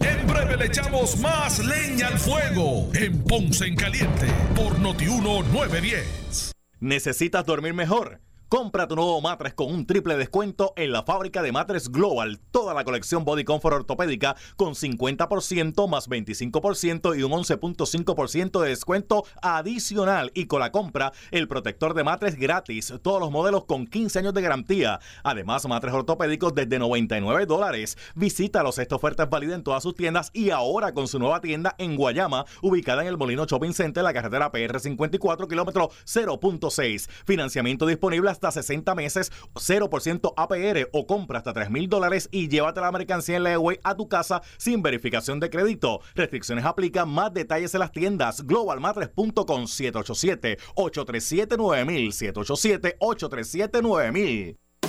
En breve le echamos más leña al fuego en Ponce en Caliente por Noti 1 910.
¿Necesitas dormir mejor? Compra tu nuevo matres con un triple descuento en la fábrica de matres Global. Toda la colección Body Comfort ortopédica con 50% más 25% y un 11.5% de descuento adicional. Y con la compra, el protector de matres gratis. Todos los modelos con 15 años de garantía. Además, matres ortopédicos desde 99 dólares. Visítalos. Esta oferta es válida en todas sus tiendas y ahora con su nueva tienda en Guayama, ubicada en el Molino Shopping Center, la carretera PR 54, kilómetro 0.6. Financiamiento disponible hasta 60 meses, 0% APR o compra hasta 3 mil dólares y llévate la mercancía en la a tu casa sin verificación de crédito. Restricciones aplican. Más detalles en las tiendas globalmatres.com 787 837 9000 787 837 9000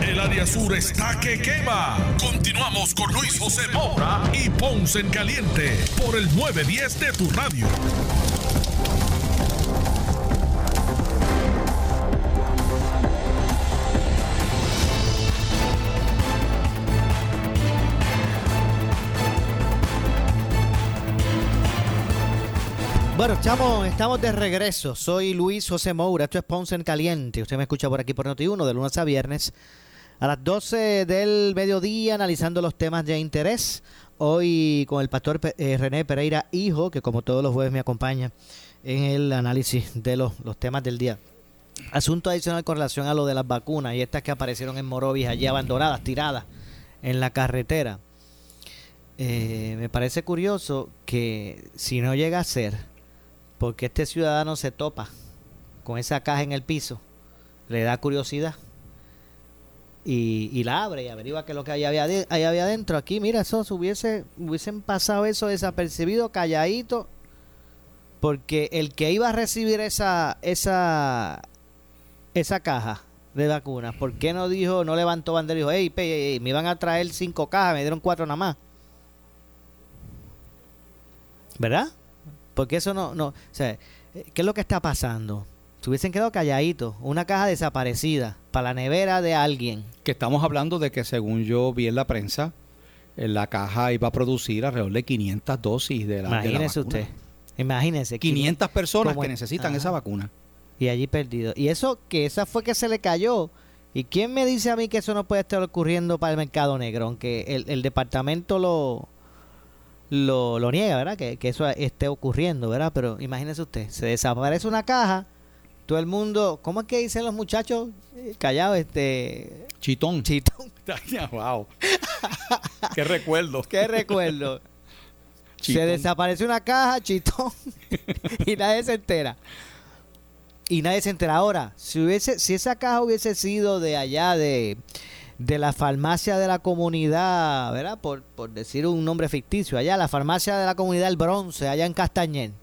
El área sur está que quema. Continuamos con Luis José Moura y Ponce en Caliente por el 910 de tu radio.
Bueno, estamos, estamos de regreso. Soy Luis José Moura. Esto es Ponce en Caliente. Usted me escucha por aquí por Noti1 de lunes a viernes a las 12 del mediodía analizando los temas de interés. Hoy con el pastor eh, René Pereira, hijo, que como todos los jueves me acompaña en el análisis de los, temas del día. Asunto adicional con relación a lo de las vacunas y estas que aparecieron en Morovis allí abandonadas, tiradas en la carretera. Eh, me parece curioso que si no llega a ser, porque este ciudadano se topa con esa caja en el piso, le da curiosidad y, la abre y averigua qué es lo que hay había, ahí había adentro. Aquí, mira, eso hubiese, hubiesen pasado eso desapercibido, calladito, porque el que iba a recibir esa, esa, esa caja de vacunas, ¿por qué no dijo, no levantó bandera y dijo, hey, me iban a traer cinco cajas, me dieron cuatro nada más? ¿Verdad? Porque eso no, no, o sea, ¿qué es lo que está pasando? Se hubiesen quedado calladitos, una caja desaparecida para la nevera de alguien.
Que estamos hablando de que según yo vi en la prensa, en la caja iba a producir alrededor de 500 dosis de la
Imagínese usted. Imagínese.
500 personas que necesitan esa vacuna.
Y allí perdido. Y eso, que esa fue que se le cayó. ¿Y quién me dice a mí que eso no puede estar ocurriendo para el mercado negro? Aunque el, el departamento lo, lo, lo niega, ¿verdad? Que, que eso esté ocurriendo, ¿verdad? Pero imagínese usted, se desaparece una caja todo el mundo, ¿cómo es que dicen los muchachos callados? Este,
chitón.
Chitón. [laughs]
wow. Qué recuerdo.
Qué recuerdo. [laughs] Se desaparece una caja, chitón, [laughs] y nadie se entera. Y nadie se entera. Ahora, si hubiese, si esa caja hubiese sido de allá de, de la farmacia de la comunidad, ¿verdad? Por, por decir un nombre ficticio, allá, la farmacia de la comunidad El Bronce, allá en Castañer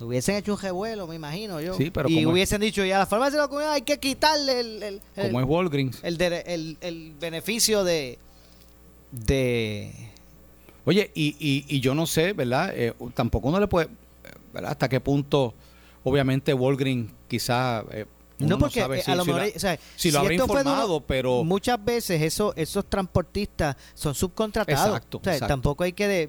Hubiesen hecho un revuelo, me imagino yo. y hubiesen dicho, ya a la farmacia de la comunidad hay que quitarle el... el,
como es Walgreens.
El, el, beneficio de... de
Oye, y, y, y yo no sé, ¿verdad? Eh, tampoco uno le puede... ¿verdad? Hasta qué punto, obviamente, Walgreens quizá... Eh,
no, porque a lo mejor,
si, lo habrá informado, pero
muchas veces eso, esos transportistas son subcontratados. Exacto, Tampoco hay que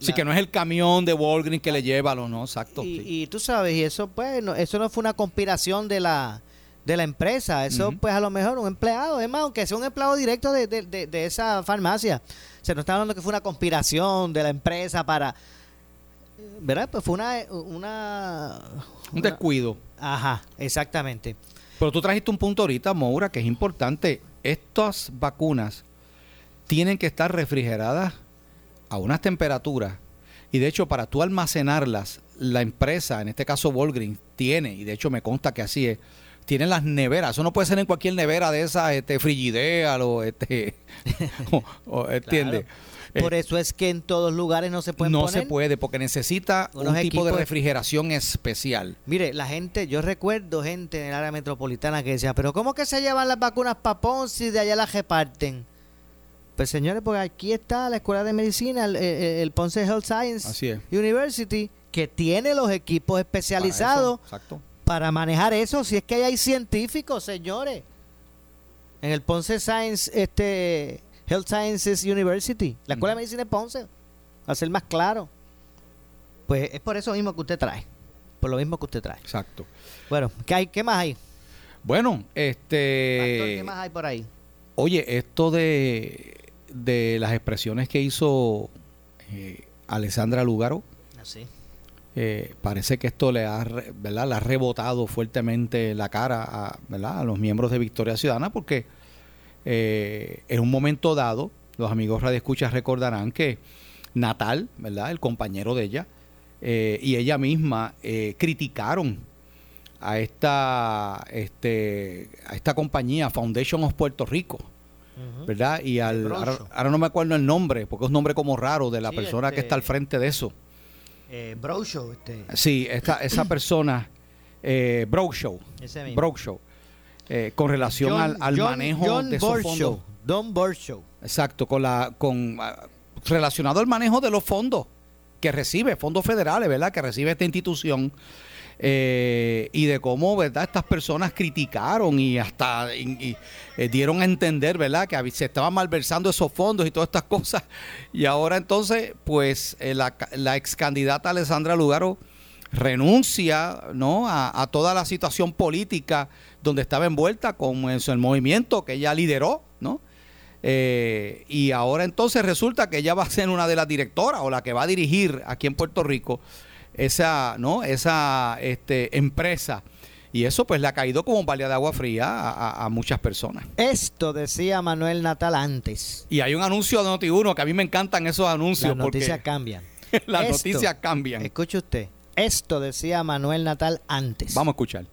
sí que no es el camión de Walgreens que le lleva, lo no, exacto.
Y, tú sabes, y eso pues, eso no fue una conspiración de la de la empresa, eso pues a lo mejor un empleado, es más, aunque sea un empleado directo de, de esa farmacia, se nos está hablando que fue una conspiración de la empresa para ¿verdad? Pues fue una, una
un descuido.
Ajá, exactamente.
Pero tú trajiste un punto ahorita, Moura, que es importante. Estas vacunas tienen que estar refrigeradas a unas temperaturas. Y de hecho, para tú almacenarlas, la empresa, en este caso Walgreens, tiene, y de hecho me consta que así es, tiene las neveras. Eso no puede ser en cualquier nevera de esas, este, frigidea [laughs] o este, ¿entiendes?
Eh, Por eso es que en todos lugares no se puede
No se puede, porque necesita un tipo de refrigeración especial.
Mire, la gente, yo recuerdo gente en el área metropolitana que decía, pero ¿cómo que se llevan las vacunas para Ponce y de allá las reparten? Pues señores, porque aquí está la Escuela de Medicina, el, Ponce Health Science University, que tiene los equipos especializados para, manejar eso, si es que hay científicos, señores. En el Ponce Science este Health Sciences University, la Escuela de Medicina de Ponce, a ser más claro. Pues es por eso mismo que usted trae, por lo mismo que usted trae.
Exacto.
Bueno, ¿qué, hay, qué más hay?
Bueno, este...
¿Qué más hay por ahí?
Oye, esto de, de las expresiones que hizo eh, Alessandra Lugaro,
Así. Ah,
eh, parece que esto le ha, ¿verdad? le ha rebotado fuertemente la cara a, ¿verdad? a los miembros de Victoria Ciudadana porque eh, en un momento dado, los amigos radioescuchas recordarán que Natal, ¿verdad? El compañero de ella, eh, y ella misma eh, criticaron a esta, este, a esta compañía, Foundation of Puerto Rico. ¿Verdad? Y al, ahora, no me acuerdo el nombre, porque es un nombre como raro de la persona que está al este, frente de eso.
Eh. Este.
Sí, esta, esa persona, eh, Show. Ese Show. Eh, con relación al, al manejo de esos fondos.
Don Borshow.
Exacto, con la con ah, relacionado al manejo de los fondos que recibe, fondos federales, ¿verdad? Que recibe esta institución. Eh, y de cómo, ¿verdad? Estas personas criticaron y hasta eh, dieron a entender, ¿verdad? Que se estaban malversando esos fondos y todas estas [laughs] cosas. Y ahora entonces, pues la, la ex candidata Alessandra Lugaro renuncia, ¿no? A, a toda la situación política donde estaba envuelta con el movimiento que ella lideró, ¿no? Eh, y ahora entonces resulta que ella va a ser una de las directoras o la que va a dirigir aquí en Puerto Rico esa, ¿no? esa este, empresa. Y eso pues le ha caído como un balde de agua fría a, muchas personas.
Esto decía Manuel Natal antes.
Y hay un anuncio de Noti1 que a mí me encantan esos anuncios. Las
noticias cambian. [laughs]
las noticias cambian.
Escuche usted. Esto decía Manuel Natal antes.
Vamos a escuchar.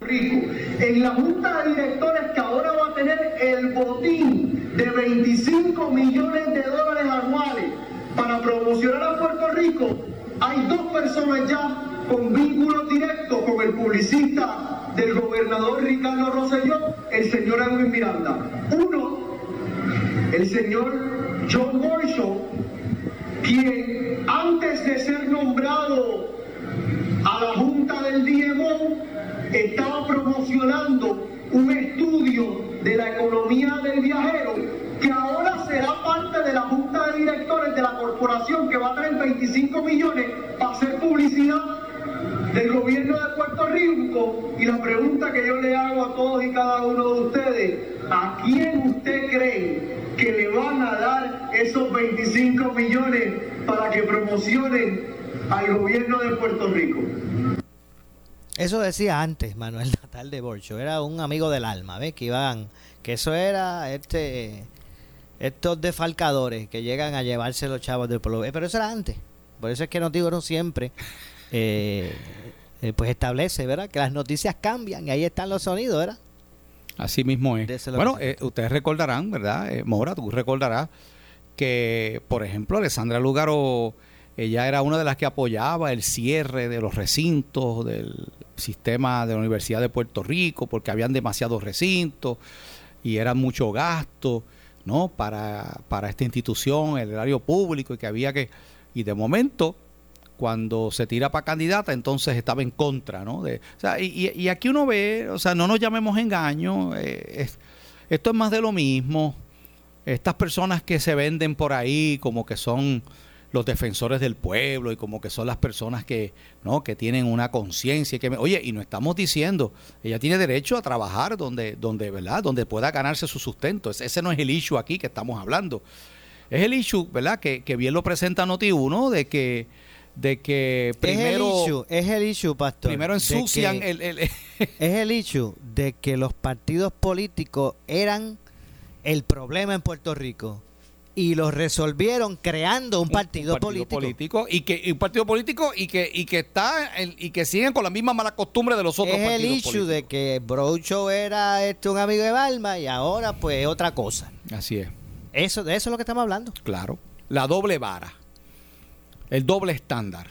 En la junta de directores que ahora va a tener el botín de 25 millones de dólares anuales para promocionar a Puerto Rico, hay dos personas ya con vínculos directos con el publicista del gobernador Ricardo Rosselló, el señor Edwin Miranda. Uno, el señor John Borshaw, quien antes de ser nombrado a la junta del DMO, estaba promocionando un estudio de la economía del viajero que ahora será parte de la junta de directores de la corporación que va a traer 25 millones para hacer publicidad del gobierno de Puerto Rico y la pregunta que yo le hago a todos y cada uno de ustedes, ¿a quién usted cree que le van a dar esos 25 millones para que promocionen al gobierno de Puerto Rico?
Eso decía antes Manuel [laughs] Natal de Borcho, era un amigo del alma, ¿ves? Que iban, que eso era este estos defalcadores que llegan a llevarse los chavos del pueblo. Eh, pero eso era antes. Por eso es que no siempre eh, eh, pues establece, ¿verdad? Que las noticias cambian y ahí están los sonidos, ¿verdad?
Así mismo es. Bueno, ustedes recordarán, ¿verdad? Mora, tú recordarás que, por ejemplo, Alessandra Lugaro, ella era una de las que apoyaba el cierre de los recintos del sistema de la Universidad de Puerto Rico porque habían demasiados recintos y era mucho gasto ¿no? para, para esta institución, el erario público y que había que... Y de momento, cuando se tira para candidata, entonces estaba en contra, ¿no? De, o sea, y, aquí uno ve, o sea, no nos llamemos engaño, eh, esto es más de lo mismo. Estas personas que se venden por ahí como que son los defensores del pueblo y como que son las personas que no que tienen una conciencia que oye y no estamos diciendo ella tiene derecho a trabajar donde donde verdad donde pueda ganarse su sustento. Ese no es el issue aquí que estamos hablando. Es el issue verdad que, que bien lo presenta Noti 1 de que de que primero
es el issue, es el issue pastor
primero ensucian el, [laughs]
es el issue de que los partidos políticos eran el problema en Puerto Rico y lo resolvieron creando un partido, político.
y que un partido político y que y que está y que siguen con la misma mala costumbre de los otros
es
el
issue de que Brocho era este un amigo de Balma y ahora pues otra cosa.
Así es.
Eso de eso es lo que estamos hablando.
Claro. La doble vara. El doble estándar.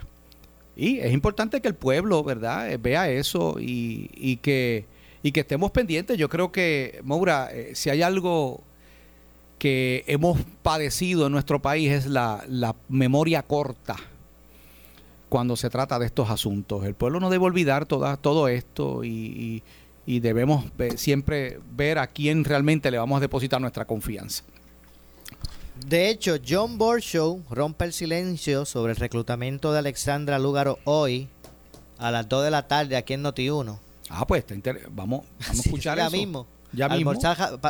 Y es importante que el pueblo verdad eh, vea eso y, y que y que estemos pendientes. Yo creo que Moura eh, si hay algo que hemos padecido en nuestro país es la, memoria corta cuando se trata de estos asuntos. El pueblo no debe olvidar toda, todo esto y, debemos siempre ver a quién realmente le vamos a depositar nuestra confianza.
De hecho, John Borshow rompe el silencio sobre el reclutamiento de Alexandra Lúgaro hoy a las 2 de la tarde aquí en Noti1.
Ah, pues vamos, vamos a escuchar eso.
mismo. Ya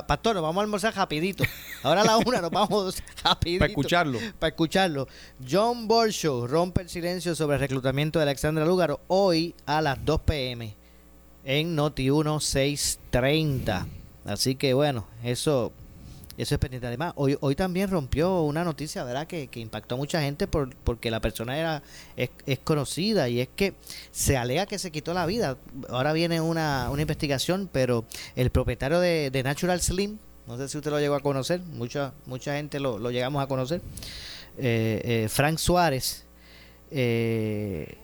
pastor, nos vamos a almorzar rapidito. Ahora a la una nos vamos [laughs] rapidito.
Para escucharlo.
Para escucharlo. John Borshow rompe el silencio sobre el reclutamiento de Alexandra Lúgaro hoy a las 2 pm en Noti 1630. Así que bueno, eso eso es pendiente. Además, hoy, hoy también rompió una noticia, ¿verdad? Que, impactó a mucha gente por, porque la persona era es, conocida y es que se alega que se quitó la vida. Ahora viene una, una investigación, pero el propietario de, Natural Slim, no sé si usted lo llegó a conocer, mucha, mucha gente lo, llegamos a conocer, eh, eh, Frank Suárez, eh,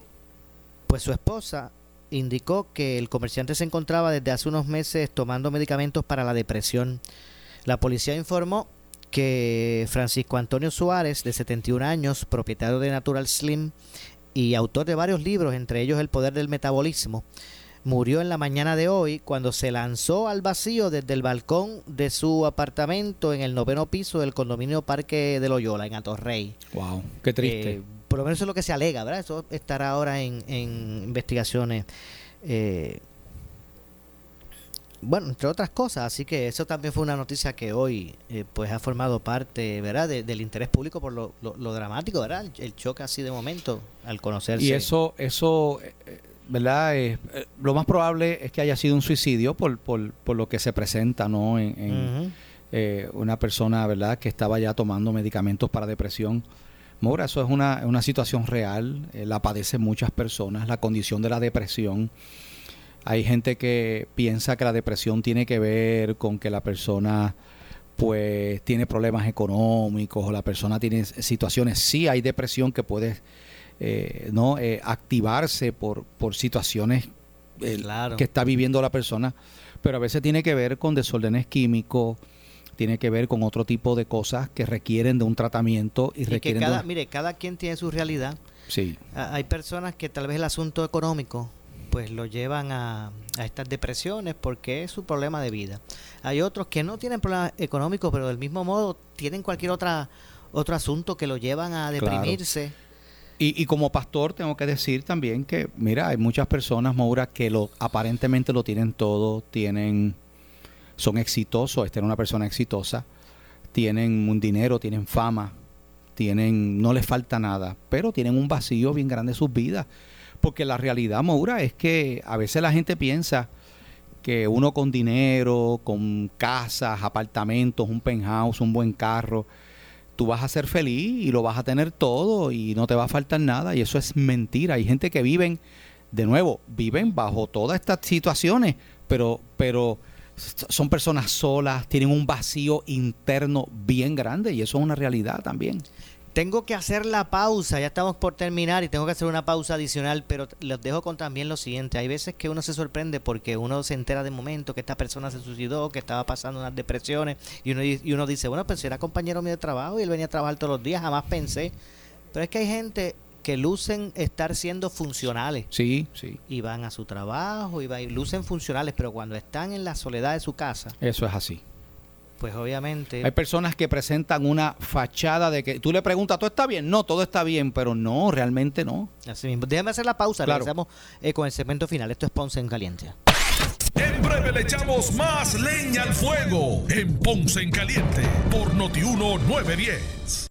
pues su esposa indicó que el comerciante se encontraba desde hace unos meses tomando medicamentos para la depresión la policía informó que Francisco Antonio Suárez, de 71 años, propietario de Natural Slim y autor de varios libros, entre ellos El Poder del Metabolismo, murió en la mañana de hoy cuando se lanzó al vacío desde el balcón de su apartamento en el noveno piso del condominio Parque de Loyola, en Atorrey.
¡Wow! ¡Qué triste!
Eh, por lo menos eso es lo que se alega, ¿verdad? Eso estará ahora en, en investigaciones. Eh, bueno, entre otras cosas, así que eso también fue una noticia que hoy eh, pues ha formado parte, ¿verdad?, del interés público por lo, lo, dramático, ¿verdad? El, choque así de momento al conocerse.
Y eso, eso eh, ¿verdad? Eh, lo más probable es que haya sido un suicidio por, por, por lo que se presenta, ¿no? En, una persona, ¿verdad?, que estaba ya tomando medicamentos para depresión. Mora, eso es una, una situación real, la padecen muchas personas, la condición de la depresión hay gente que piensa que la depresión tiene que ver con que la persona pues tiene problemas económicos o la persona tiene situaciones. Sí hay depresión que puede eh, no eh, activarse por, por situaciones eh, que está viviendo la persona, pero a veces tiene que ver con desórdenes químicos, tiene que ver con otro tipo de cosas que requieren de un tratamiento y, requieren
cada, mire cada quien tiene su realidad.
Sí.
Hay personas que tal vez el asunto económico pues lo llevan a, estas depresiones porque es su problema de vida. Hay otros que no tienen problemas económicos, pero del mismo modo tienen cualquier otra otro asunto que lo llevan a deprimirse.
Y, como pastor tengo que decir también que, mira, hay muchas personas, Maura, que lo aparentemente lo tienen todo, tienen, son exitosos, esta es una persona exitosa, tienen un dinero, tienen fama, tienen, no les falta nada, pero tienen un vacío bien grande en sus vidas porque la realidad, Maura, es que a veces la gente piensa que uno con dinero, con casas, apartamentos, un penthouse, un buen carro, tú vas a ser feliz y lo vas a tener todo y no te va a faltar nada. Y eso es mentira. Hay gente que viven, de nuevo, viven bajo todas estas situaciones, pero, pero son personas solas, tienen un vacío interno bien grande y eso es una realidad también.
Tengo que hacer la pausa, ya estamos por terminar y tengo que hacer una pausa adicional, pero les dejo con también lo siguiente. Hay veces que uno se sorprende porque uno se entera de momento que esta persona se suicidó, que estaba pasando unas depresiones y uno, y uno dice, bueno, pues era compañero mío de trabajo y él venía a trabajar todos los días, jamás pensé. Pero es que hay gente que lucen estar siendo funcionales.
Sí, sí.
Y van a su trabajo y, van, y lucen funcionales, pero cuando están en la soledad de su casa.
Eso es así.
Pues obviamente.
Hay personas que presentan una fachada de que tú le preguntas, ¿todo está bien? No, todo está bien, pero no, realmente no.
Así mismo. Déjame hacer la pausa. Claro. Regresamos eh, con el segmento final. Esto es Ponce en Caliente.
En breve le echamos más leña al fuego en Ponce en Caliente por Notiuno 910.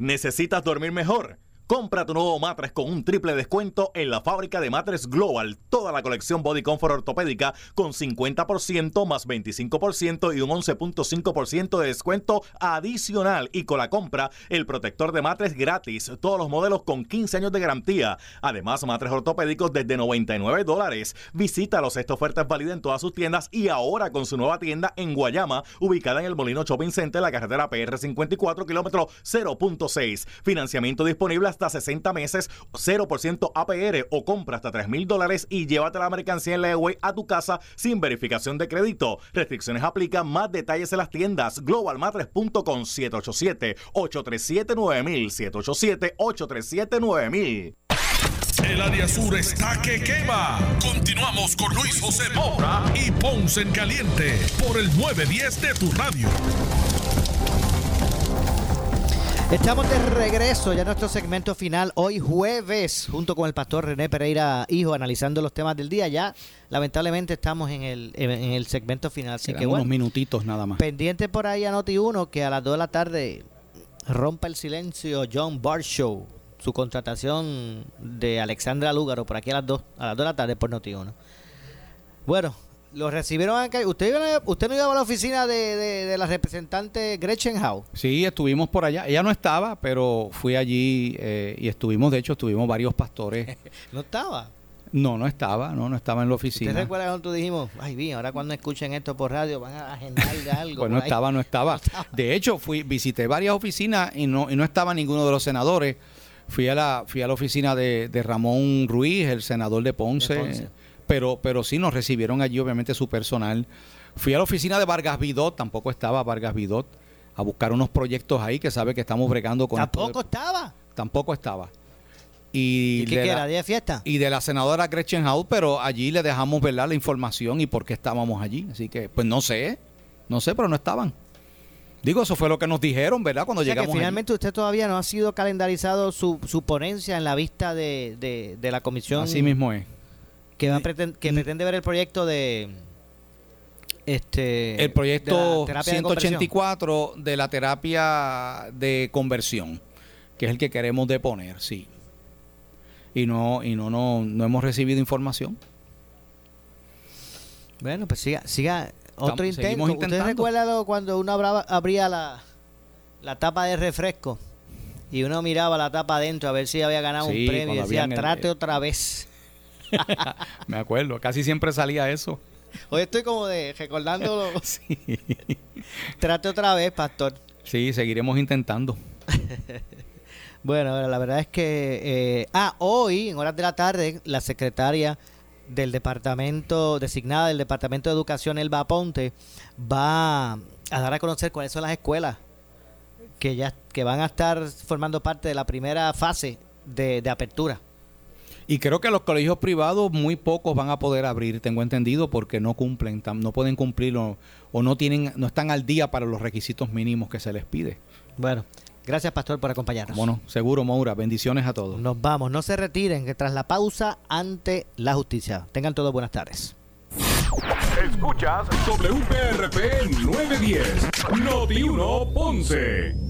¿Necesitas dormir mejor? Compra tu nuevo matres con un triple descuento en la fábrica de matres Global. Toda la colección Body Comfort ortopédica con 50% más 25% y un 11.5% de descuento adicional. Y con la compra, el protector de matres gratis. Todos los modelos con 15 años de garantía. Además, matres ortopédicos desde 99 dólares. Visítalos. Esta oferta es válida en todas sus tiendas y ahora con su nueva tienda en Guayama, ubicada en el Molino Shopping Center, la carretera PR 54, kilómetro 0.6. Financiamiento disponible hasta hasta 60 meses, 0% APR o compra hasta 3 mil dólares y llévate la mercancía en Leeway a tu casa sin verificación de crédito. Restricciones aplican. Más detalles en las tiendas globalmatres.com 787 837 9000 787 837 9000
el área sur está que quema. Continuamos con Luis José Moura y Ponce en Caliente por el 910 de tu radio.
Estamos de regreso ya en nuestro segmento final hoy jueves junto con el pastor René Pereira Hijo analizando los temas del día. Ya lamentablemente estamos en el, en el segmento final, así que
unos minutitos nada más.
Pendiente por ahí a Noti 1 que a las 2 de la tarde rompa el silencio John Barshow, su contratación de Alexandra Lúgaro por aquí a las 2 a las 2 de la tarde por Noti 1. Bueno, lo recibieron acá. ¿Usted, usted no iba a la oficina de, la representante Gretchen Howe?
Sí, estuvimos por allá. Ella no estaba, pero fui allí eh, y estuvimos, de hecho, estuvimos varios pastores. [laughs]
¿No estaba?
No, no estaba, no, no estaba en la oficina.
¿Usted recuerda cuando dijimos, ay, bien, ahora cuando escuchen esto por radio van a agendar [laughs] algo?
pues no estaba, [laughs] no estaba, De hecho, fui, visité varias oficinas y no, y no estaba ninguno de los senadores. Fui a la, fui a la oficina de, de Ramón Ruiz, el senador de Ponce. De Ponce pero, pero sí nos recibieron allí, obviamente, su personal. Fui a la oficina de Vargas Vidot, tampoco estaba Vargas Vidot, a buscar unos proyectos ahí que sabe que estamos bregando con.
¿Tampoco estaba?
Tampoco estaba.
Y, qué, era? ¿Día de fiesta?
Y de la senadora Gretchen House, pero allí le dejamos ver la información y por qué estábamos allí. Así que, pues no sé, no sé, pero no estaban. Digo, eso fue lo que nos dijeron, ¿verdad? Cuando llegamos.
Que finalmente usted todavía no ha sido calendarizado su, su ponencia en la vista de, de, de la comisión.
Así mismo es
que, va que pretende ver el proyecto de este
el proyecto 184 de, la terapia de conversión que es el que queremos deponer sí. Y no y no no, no hemos recibido información.
Bueno pues siga siga otro intento. usted recuerda cuando uno abría la, la tapa de refresco y uno miraba la tapa adentro a ver si había ganado un premio y decía trate otra vez [laughs]
Me acuerdo, casi siempre salía eso.
Hoy estoy como de recordándolo. [laughs] sí. Trate otra vez, pastor.
Sí, seguiremos intentando. [laughs]
bueno, la verdad es que... Eh, ah, hoy, en horas de la tarde, la secretaria del departamento, designada del Departamento de Educación, Elba Ponte, va a dar a conocer cuáles son las escuelas que ya que van a estar formando parte de la primera fase de apertura.
Y creo que los colegios privados muy pocos van a poder abrir, tengo entendido, porque no cumplen, no pueden cumplir o, no tienen, no están al día para los requisitos mínimos que se les pide.
Bueno, gracias Pastor por acompañarnos.
Bueno, seguro Maura, bendiciones a todos.
Nos vamos, no se retiren, que tras la pausa ante la justicia. Tengan todos buenas tardes.
Escuchas WPRP 910, Noti 1 Ponce.